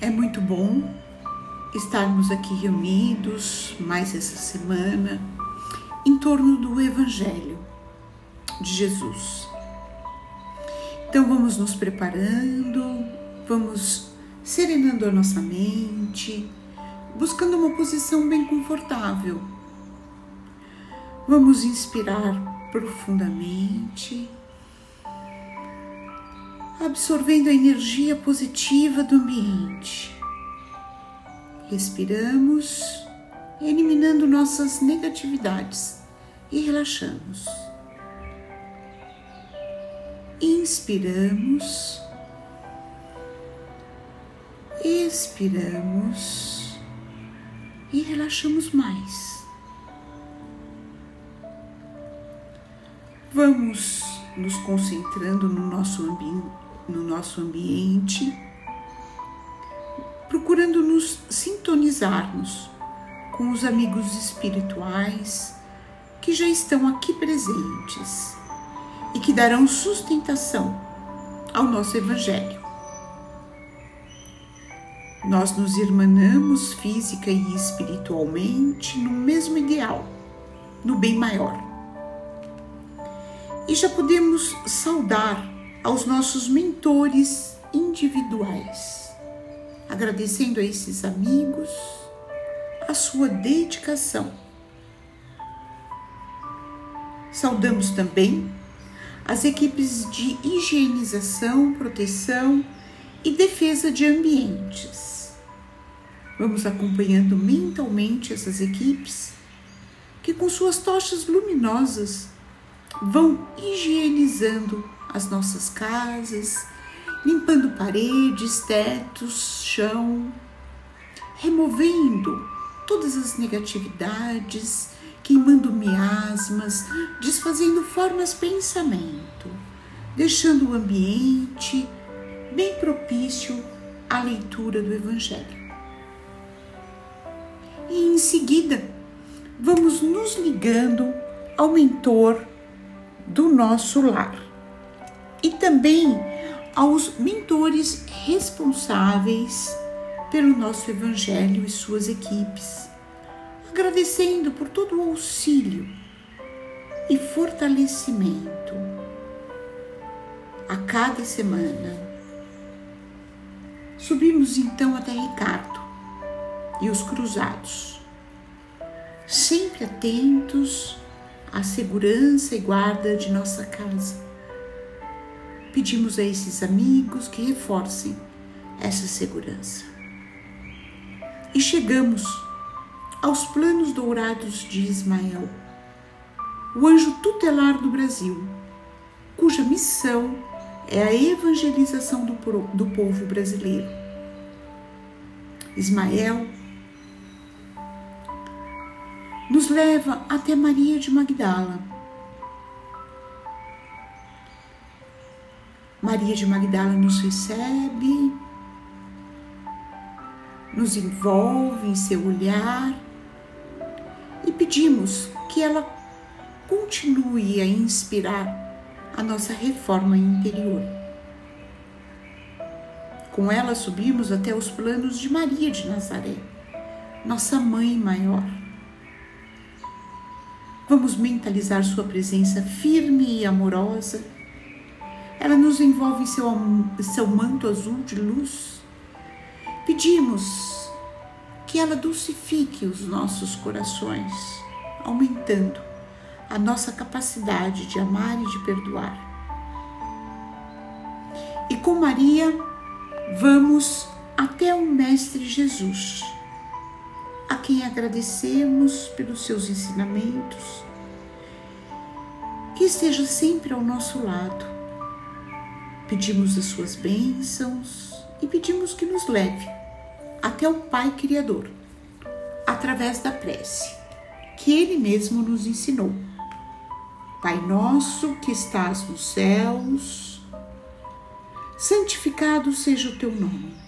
É muito bom estarmos aqui reunidos mais essa semana em torno do Evangelho de Jesus. Então vamos nos preparando, vamos serenando a nossa mente, buscando uma posição bem confortável. Vamos inspirar profundamente, absorvendo a energia positiva do ambiente. Respiramos, eliminando nossas negatividades e relaxamos. Inspiramos, expiramos e relaxamos mais. Vamos nos concentrando no nosso, ambi no nosso ambiente, procurando nos sintonizarmos com os amigos espirituais que já estão aqui presentes e que darão sustentação ao nosso Evangelho. Nós nos irmanamos física e espiritualmente no mesmo ideal, no bem maior. E já podemos saudar aos nossos mentores individuais, agradecendo a esses amigos a sua dedicação. Saudamos também as equipes de higienização, proteção e defesa de ambientes. Vamos acompanhando mentalmente essas equipes que, com suas tochas luminosas, vão higienizando as nossas casas, limpando paredes, tetos, chão, removendo todas as negatividades queimando miasmas, desfazendo formas pensamento, deixando o ambiente bem propício à leitura do Evangelho. E em seguida, vamos nos ligando ao mentor do nosso lar e também aos mentores responsáveis pelo nosso Evangelho e suas equipes agradecendo por todo o auxílio e fortalecimento a cada semana. Subimos então até Ricardo e os cruzados, sempre atentos à segurança e guarda de nossa casa. Pedimos a esses amigos que reforcem essa segurança. E chegamos aos planos dourados de Ismael, o anjo tutelar do Brasil, cuja missão é a evangelização do, do povo brasileiro. Ismael nos leva até Maria de Magdala. Maria de Magdala nos recebe, nos envolve em seu olhar e pedimos que ela continue a inspirar a nossa reforma interior. Com ela subimos até os planos de Maria de Nazaré, nossa mãe maior. Vamos mentalizar sua presença firme e amorosa. Ela nos envolve em seu, seu manto azul de luz. Pedimos que ela dulcifique os nossos corações, aumentando a nossa capacidade de amar e de perdoar. E com Maria, vamos até o Mestre Jesus, a quem agradecemos pelos seus ensinamentos, que esteja sempre ao nosso lado. Pedimos as suas bênçãos e pedimos que nos leve até o Pai Criador, através da prece, que Ele mesmo nos ensinou. Pai nosso que estás nos céus, santificado seja o teu nome.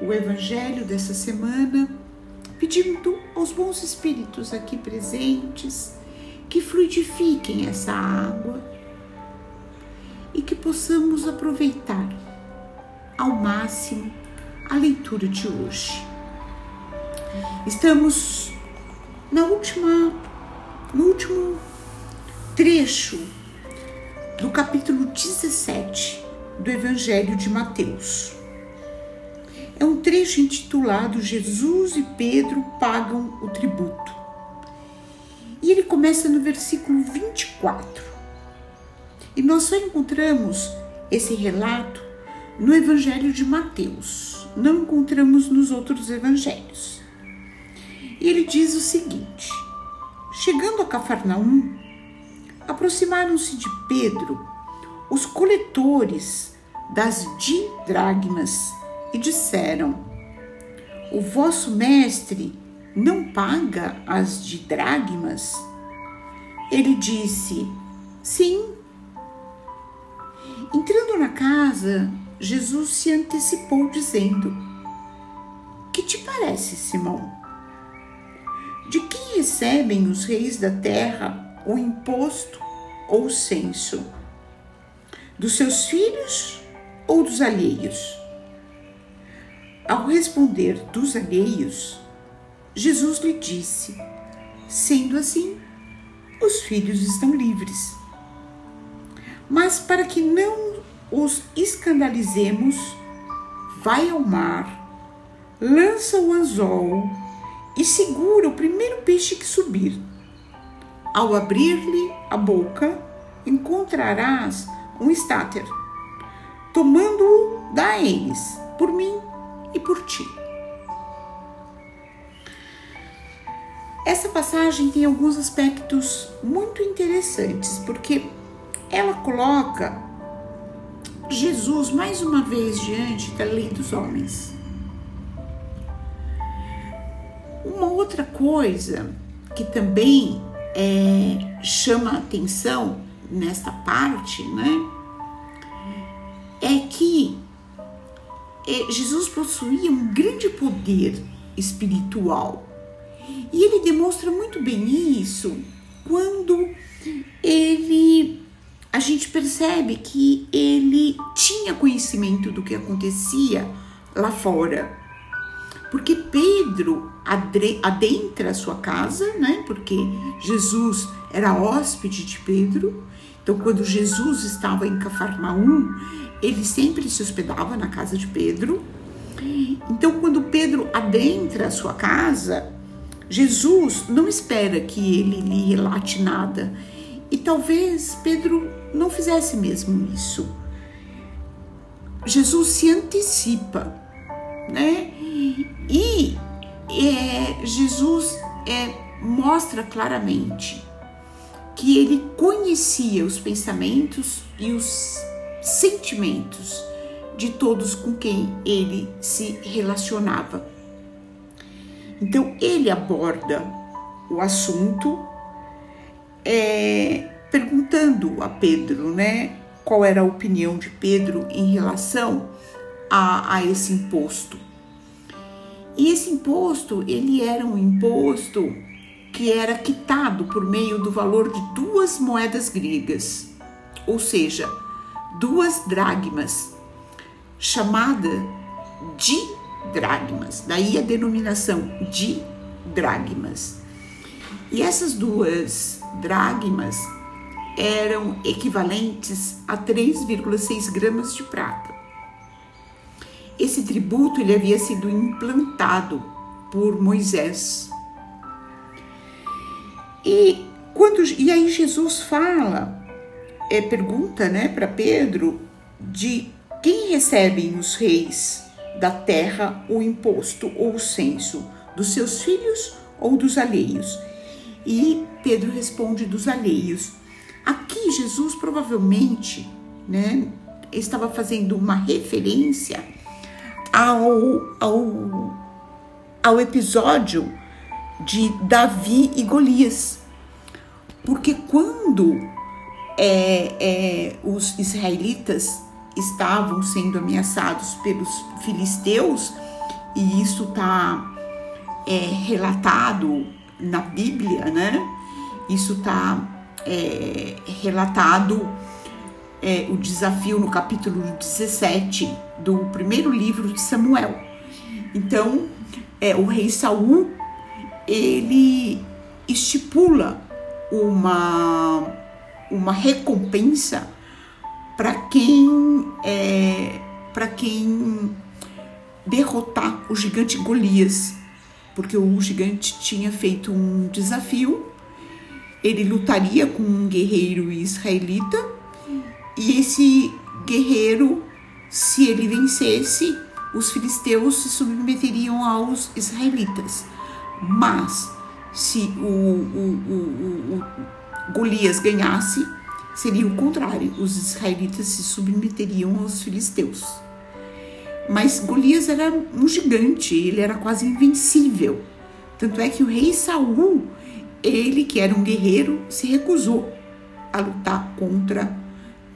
o Evangelho dessa semana, pedindo aos bons espíritos aqui presentes que fluidifiquem essa água e que possamos aproveitar ao máximo a leitura de hoje. Estamos na última, no último trecho do capítulo 17 do Evangelho de Mateus. É um trecho intitulado Jesus e Pedro pagam o tributo. E ele começa no versículo 24. E nós só encontramos esse relato no Evangelho de Mateus, não encontramos nos outros evangelhos. E ele diz o seguinte: Chegando a Cafarnaum, aproximaram-se de Pedro os coletores das didragmas e disseram: O vosso mestre não paga as didragmas? Ele disse: Sim. Entrando na casa, Jesus se antecipou, dizendo: Que te parece, Simão? De quem recebem os reis da terra o imposto ou o censo? Dos seus filhos ou dos alheios? Ao responder dos alheios, Jesus lhe disse: Sendo assim, os filhos estão livres. Mas para que não os escandalizemos, vai ao mar, lança o anzol e segura o primeiro peixe que subir. Ao abrir-lhe a boca, encontrarás um estáter. Tomando-o, dá a eles, por mim e por ti. Essa passagem tem alguns aspectos muito interessantes, porque ela coloca Jesus mais uma vez diante da lei dos homens. Uma outra coisa que também é, chama atenção nesta parte, né, Jesus possuía um grande poder espiritual. E ele demonstra muito bem isso quando ele a gente percebe que ele tinha conhecimento do que acontecia lá fora. Porque Pedro adentra a sua casa, né? Porque Jesus era hóspede de Pedro. Então, quando Jesus estava em Cafarnaum, ele sempre se hospedava na casa de Pedro. Então, quando Pedro adentra a sua casa, Jesus não espera que ele lhe relate nada. E talvez Pedro não fizesse mesmo isso. Jesus se antecipa, né? E é, Jesus é, mostra claramente que ele conhecia os pensamentos e os sentimentos de todos com quem ele se relacionava. Então ele aborda o assunto é, perguntando a Pedro, né, qual era a opinião de Pedro em relação a, a esse imposto. E esse imposto, ele era um imposto que era quitado por meio do valor de duas moedas gregas, ou seja, duas dragmas, chamada de dragmas, daí a denominação de dragmas. E essas duas dragmas eram equivalentes a 3,6 gramas de prata. Esse tributo ele havia sido implantado por Moisés. E quando e aí Jesus fala é, pergunta né, para Pedro de quem recebem os reis da terra o imposto ou o censo, dos seus filhos ou dos alheios? E Pedro responde dos alheios, Jesus provavelmente, né, estava fazendo uma referência ao, ao, ao episódio de Davi e Golias. Porque quando é, é, os israelitas estavam sendo ameaçados pelos filisteus, e isso está é, relatado na Bíblia, né? Isso está é, relatado é, o desafio no capítulo 17 do primeiro livro de Samuel. Então, é, o rei Saul ele estipula uma, uma recompensa para quem é, para quem derrotar o gigante Golias, porque o gigante tinha feito um desafio. Ele lutaria com um guerreiro israelita e esse guerreiro, se ele vencesse, os filisteus se submeteriam aos israelitas. Mas se o, o, o, o Golias ganhasse, seria o contrário, os israelitas se submeteriam aos filisteus. Mas Golias era um gigante, ele era quase invencível. Tanto é que o rei Saul, ele que era um guerreiro, se recusou a lutar contra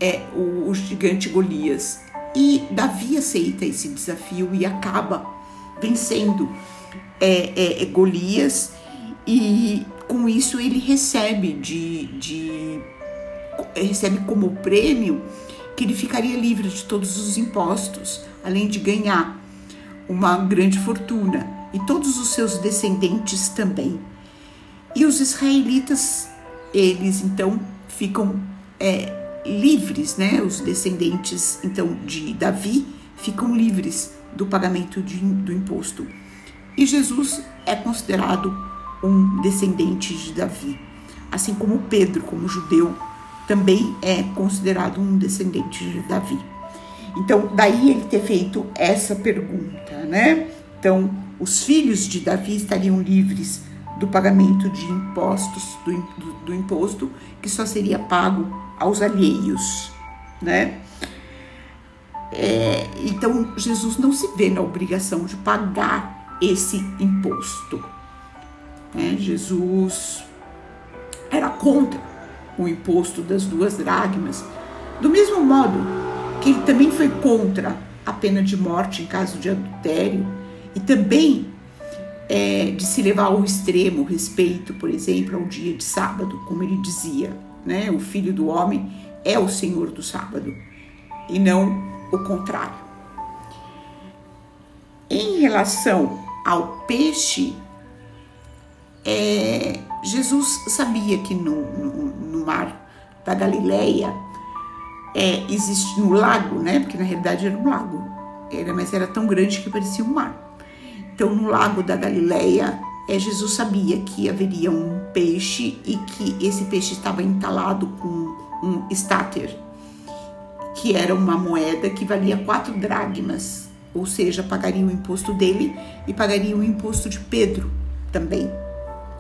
é, o, o gigante Golias. E Davi aceita esse desafio e acaba vencendo é, é, é, Golias e com isso ele recebe de, de recebe como prêmio que ele ficaria livre de todos os impostos, além de ganhar uma grande fortuna e todos os seus descendentes também. E os israelitas, eles então ficam é, livres, né? Os descendentes então de Davi ficam livres do pagamento de, do imposto. E Jesus é considerado um descendente de Davi, assim como Pedro, como judeu, também é considerado um descendente de Davi. Então, daí ele ter feito essa pergunta, né? Então, os filhos de Davi estariam livres do pagamento de impostos, do, do, do imposto que só seria pago aos alheios, né? É, então, Jesus não se vê na obrigação de pagar esse imposto. Né? Jesus era contra o imposto das duas dragmas, do mesmo modo que ele também foi contra a pena de morte em caso de adultério e também é, de se levar ao extremo respeito, por exemplo, ao dia de sábado, como ele dizia, né? O filho do homem é o senhor do sábado e não o contrário. Em relação ao peixe, é, Jesus sabia que no, no, no mar da Galileia é, existe no lago, né? Porque na realidade era um lago, era, mas era tão grande que parecia um mar. Então, no lago da Galileia, é, Jesus sabia que haveria um peixe e que esse peixe estava entalado com um estáter, que era uma moeda que valia quatro dragmas, ou seja, pagaria o imposto dele e pagaria o imposto de Pedro também.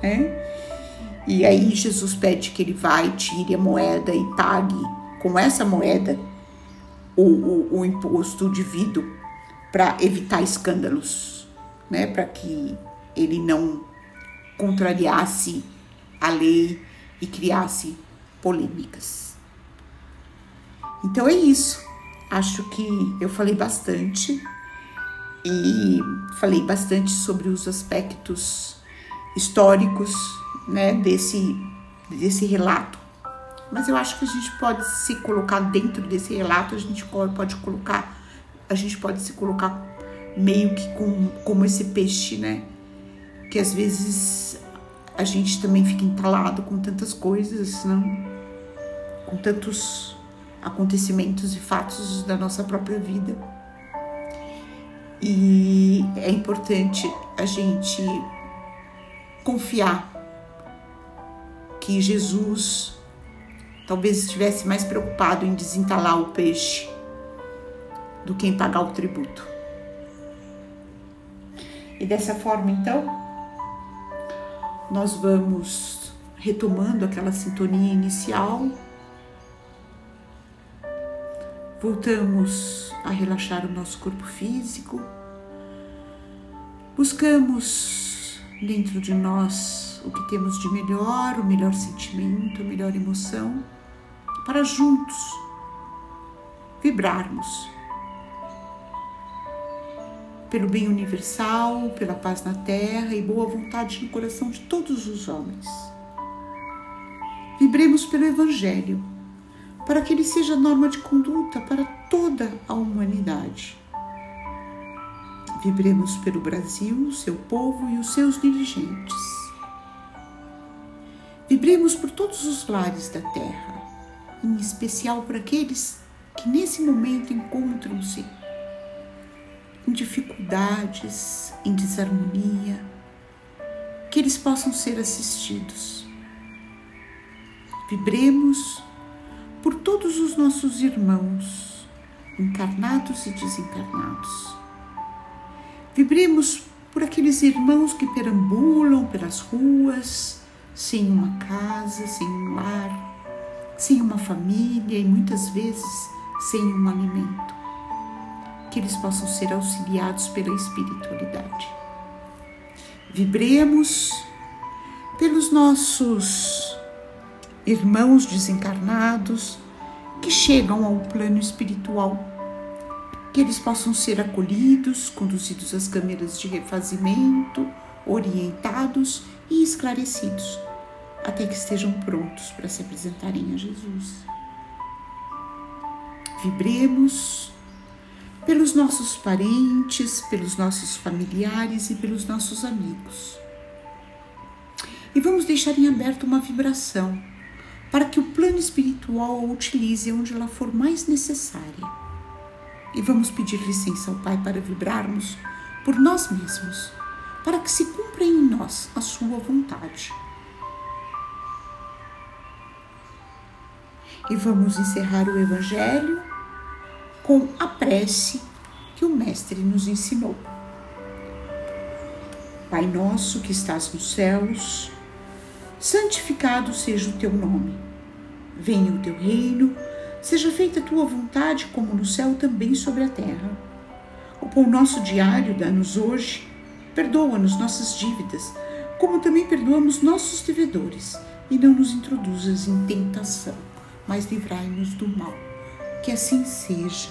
Né? E aí Jesus pede que ele vá e tire a moeda e pague com essa moeda o, o, o imposto devido para evitar escândalos, né? Para que ele não contrariasse a lei e criasse polêmicas. Então é isso. Acho que eu falei bastante e falei bastante sobre os aspectos históricos né, desse, desse relato. Mas eu acho que a gente pode se colocar dentro desse relato, a gente pode colocar, a gente pode se colocar meio que com, como esse peixe, né? Que às vezes a gente também fica entalado com tantas coisas, não? Com tantos acontecimentos e fatos da nossa própria vida. E é importante a gente confiar que Jesus talvez estivesse mais preocupado em desentalar o peixe do que em pagar o tributo. E dessa forma, então, nós vamos retomando aquela sintonia inicial Voltamos a relaxar o nosso corpo físico. Buscamos dentro de nós o que temos de melhor, o melhor sentimento, a melhor emoção, para juntos vibrarmos pelo bem universal, pela paz na terra e boa vontade no coração de todos os homens. Vibremos pelo Evangelho, para que ele seja norma de conduta para toda a humanidade. Vibremos pelo Brasil, seu povo e os seus dirigentes. Vibremos por todos os lares da terra, em especial por aqueles que nesse momento encontram-se em dificuldades, em desarmonia, que eles possam ser assistidos. Vibremos por todos os nossos irmãos, encarnados e desencarnados. Vibremos por aqueles irmãos que perambulam pelas ruas, sem uma casa, sem um lar, sem uma família e muitas vezes sem um alimento que eles possam ser auxiliados pela espiritualidade. Vibremos pelos nossos irmãos desencarnados que chegam ao plano espiritual, que eles possam ser acolhidos, conduzidos às câmeras de refazimento, orientados e esclarecidos, até que estejam prontos para se apresentarem a Jesus. Vibremos pelos nossos parentes, pelos nossos familiares e pelos nossos amigos. E vamos deixar em aberto uma vibração para que o plano espiritual a utilize onde ela for mais necessária. E vamos pedir licença ao Pai para vibrarmos por nós mesmos, para que se cumpra em nós a Sua vontade. E vamos encerrar o Evangelho com a prece que o Mestre nos ensinou. Pai nosso que estás nos céus, santificado seja o teu nome. Venha o teu reino, seja feita a tua vontade, como no céu também sobre a terra. O pão nosso diário dá-nos hoje, perdoa-nos nossas dívidas, como também perdoamos nossos devedores, e não nos introduzas em tentação, mas livrai-nos do mal. Que assim seja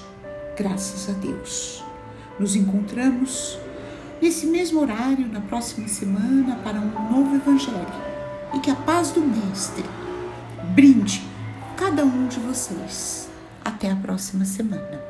graças a Deus. Nos encontramos nesse mesmo horário na próxima semana para um novo Evangelho e que a paz do Mestre brinde cada um de vocês. Até a próxima semana.